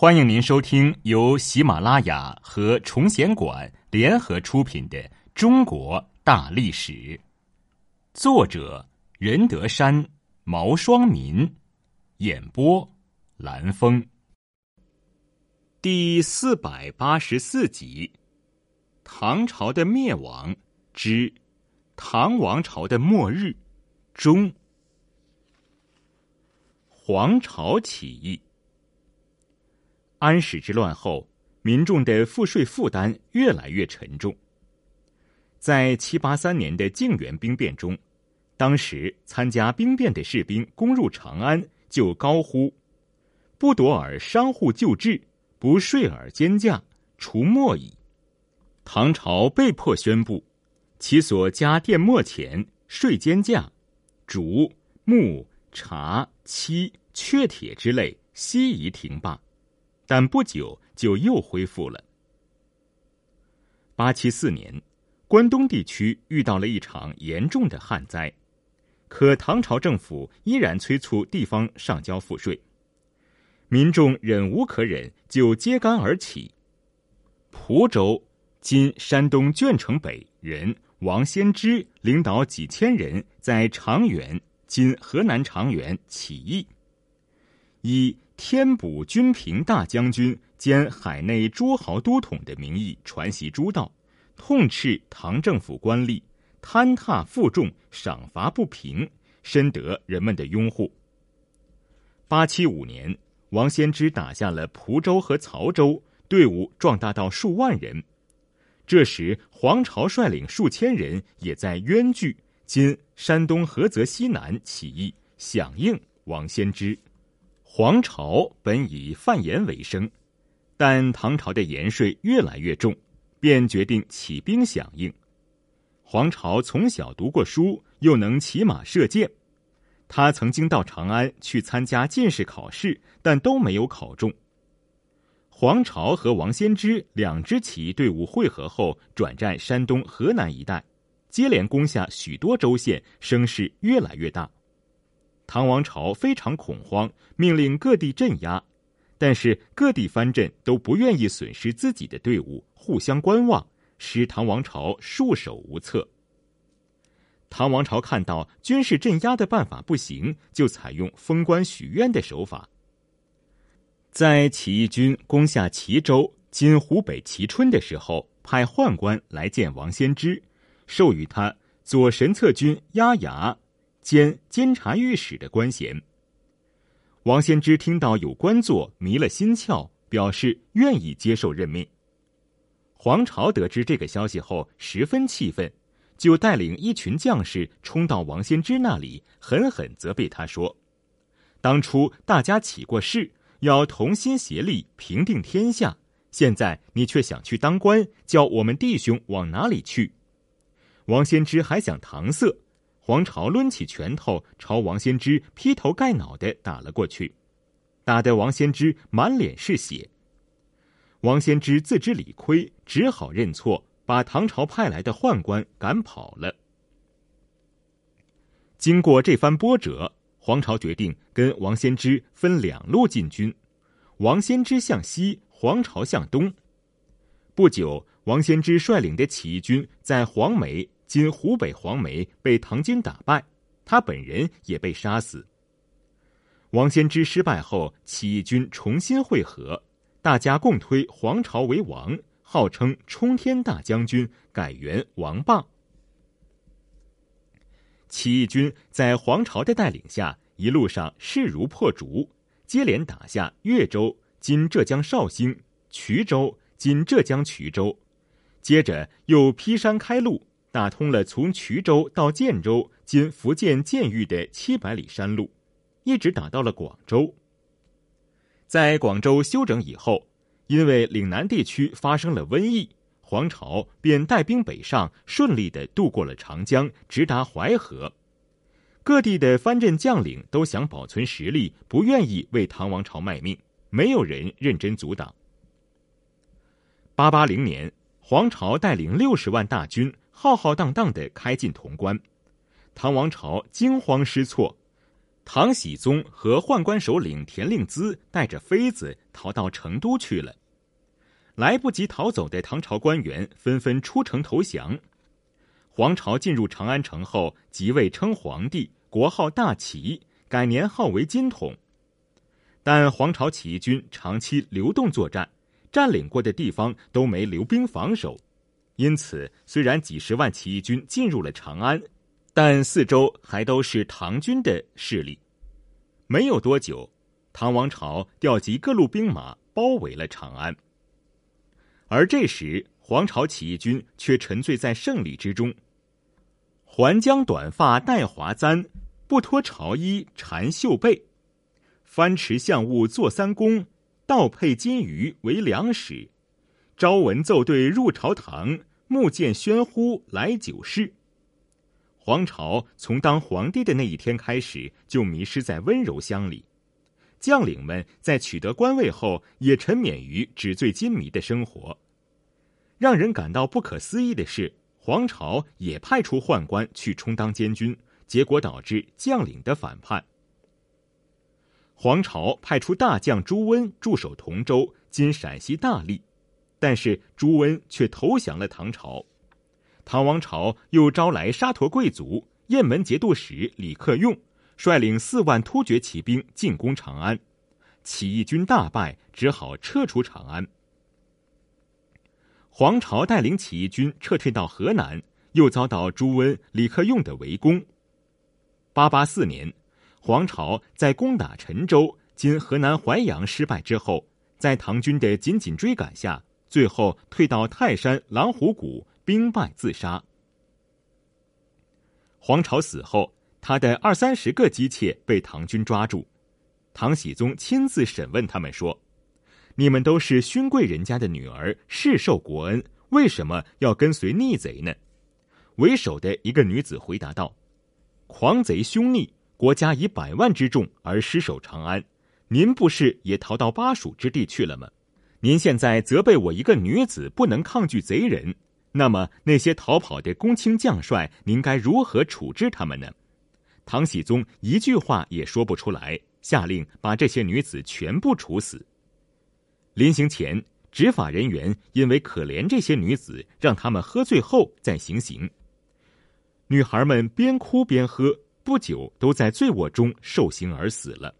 欢迎您收听由喜马拉雅和崇贤馆联合出品的《中国大历史》，作者任德山、毛双民，演播蓝峰。第四百八十四集：唐朝的灭亡之唐王朝的末日中，黄巢起义。安史之乱后，民众的赋税负担越来越沉重。在七八三年的靖原兵变中，当时参加兵变的士兵攻入长安，就高呼：“不夺尔商户旧制，不税尔奸价，除没矣。”唐朝被迫宣布，其所加佃没钱、税奸价、竹、木、茶、漆、雀铁之类，悉宜停罢。但不久就又恢复了。八七四年，关东地区遇到了一场严重的旱灾，可唐朝政府依然催促地方上交赋税，民众忍无可忍，就揭竿而起。蒲州（今山东鄄城北）人王先知领导几千人在长垣（今河南长垣）起义，以。天补军平大将军兼海内诸豪都统的名义传檄诸道，痛斥唐政府官吏贪踏负重、赏罚不平，深得人们的拥护。八七五年，王先知打下了蒲州和曹州，队伍壮大到数万人。这时，黄巢率领数千人也在渊距（今山东菏泽西南）起义，响应王先知。黄巢本以贩盐为生，但唐朝的盐税越来越重，便决定起兵响应。黄巢从小读过书，又能骑马射箭，他曾经到长安去参加进士考试，但都没有考中。黄巢和王仙芝两支起义队伍会合后，转战山东、河南一带，接连攻下许多州县，声势越来越大。唐王朝非常恐慌，命令各地镇压，但是各地藩镇都不愿意损失自己的队伍，互相观望，使唐王朝束手无策。唐王朝看到军事镇压的办法不行，就采用封官许愿的手法。在起义军攻下齐州（今湖北蕲春）的时候，派宦官来见王先知，授予他左神策军押牙。兼监察御史的官衔。王先知听到有官做，迷了心窍，表示愿意接受任命。黄巢得知这个消息后，十分气愤，就带领一群将士冲到王先知那里，狠狠责备他说：“当初大家起过誓，要同心协力平定天下，现在你却想去当官，叫我们弟兄往哪里去？”王先知还想搪塞。黄巢抡起拳头朝王先知劈头盖脑的打了过去，打得王先知满脸是血。王先知自知理亏，只好认错，把唐朝派来的宦官赶跑了。经过这番波折，黄巢决定跟王先知分两路进军，王先知向西，黄巢向东。不久，王先知率领的起义军在黄梅。今湖北黄梅被唐军打败，他本人也被杀死。王先知失败后，起义军重新会合，大家共推黄巢为王，号称冲天大将军，改元王霸。起义军在黄巢的带领下，一路上势如破竹，接连打下越州（今浙江绍兴）、衢州（今浙江衢州），接着又劈山开路。打通了从衢州到建州（今福建建域）的七百里山路，一直打到了广州。在广州休整以后，因为岭南地区发生了瘟疫，黄巢便带兵北上，顺利的渡过了长江，直达淮河。各地的藩镇将领都想保存实力，不愿意为唐王朝卖命，没有人认真阻挡。八八零年，黄巢带领六十万大军。浩浩荡荡的开进潼关，唐王朝惊慌失措。唐僖宗和宦官首领田令孜带着妃子逃到成都去了。来不及逃走的唐朝官员纷纷出城投降。黄巢进入长安城后，即位称皇帝，国号大齐，改年号为金统。但黄巢起义军长期流动作战，占领过的地方都没留兵防守，因此虽然几十万起义军进入了长安，但四周还都是唐军的势力。没有多久，唐王朝调集各路兵马包围了长安。而这时，黄巢起义军却沉醉在胜利之中。还将短发戴华簪，不脱朝衣缠袖背，翻持象物坐三公，倒配金鱼为两使。朝闻奏对入朝堂，暮见喧呼来酒市。黄巢从当皇帝的那一天开始，就迷失在温柔乡里。将领们在取得官位后，也沉湎于纸醉金迷的生活。让人感到不可思议的是。黄巢也派出宦官去充当监军，结果导致将领的反叛。黄巢派出大将朱温驻守同州（今陕西大荔），但是朱温却投降了唐朝。唐王朝又招来沙陀贵族、雁门节度使李克用，率领四万突厥骑兵进攻长安，起义军大败，只好撤出长安。黄巢带领起义军撤退到河南，又遭到朱温、李克用的围攻。八八四年，黄巢在攻打陈州（今河南淮阳）失败之后，在唐军的紧紧追赶下，最后退到泰山狼虎谷，兵败自杀。黄巢死后，他的二三十个姬妾被唐军抓住，唐僖宗亲自审问他们说。你们都是勋贵人家的女儿，世受国恩，为什么要跟随逆贼呢？为首的一个女子回答道：“狂贼凶逆，国家以百万之众而失守长安，您不是也逃到巴蜀之地去了吗？您现在责备我一个女子不能抗拒贼人，那么那些逃跑的公卿将帅，您该如何处置他们呢？”唐僖宗一句话也说不出来，下令把这些女子全部处死。临行前，执法人员因为可怜这些女子，让他们喝醉后再行刑。女孩们边哭边喝，不久都在醉卧中受刑而死了。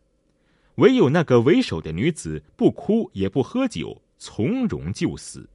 唯有那个为首的女子不哭也不喝酒，从容就死。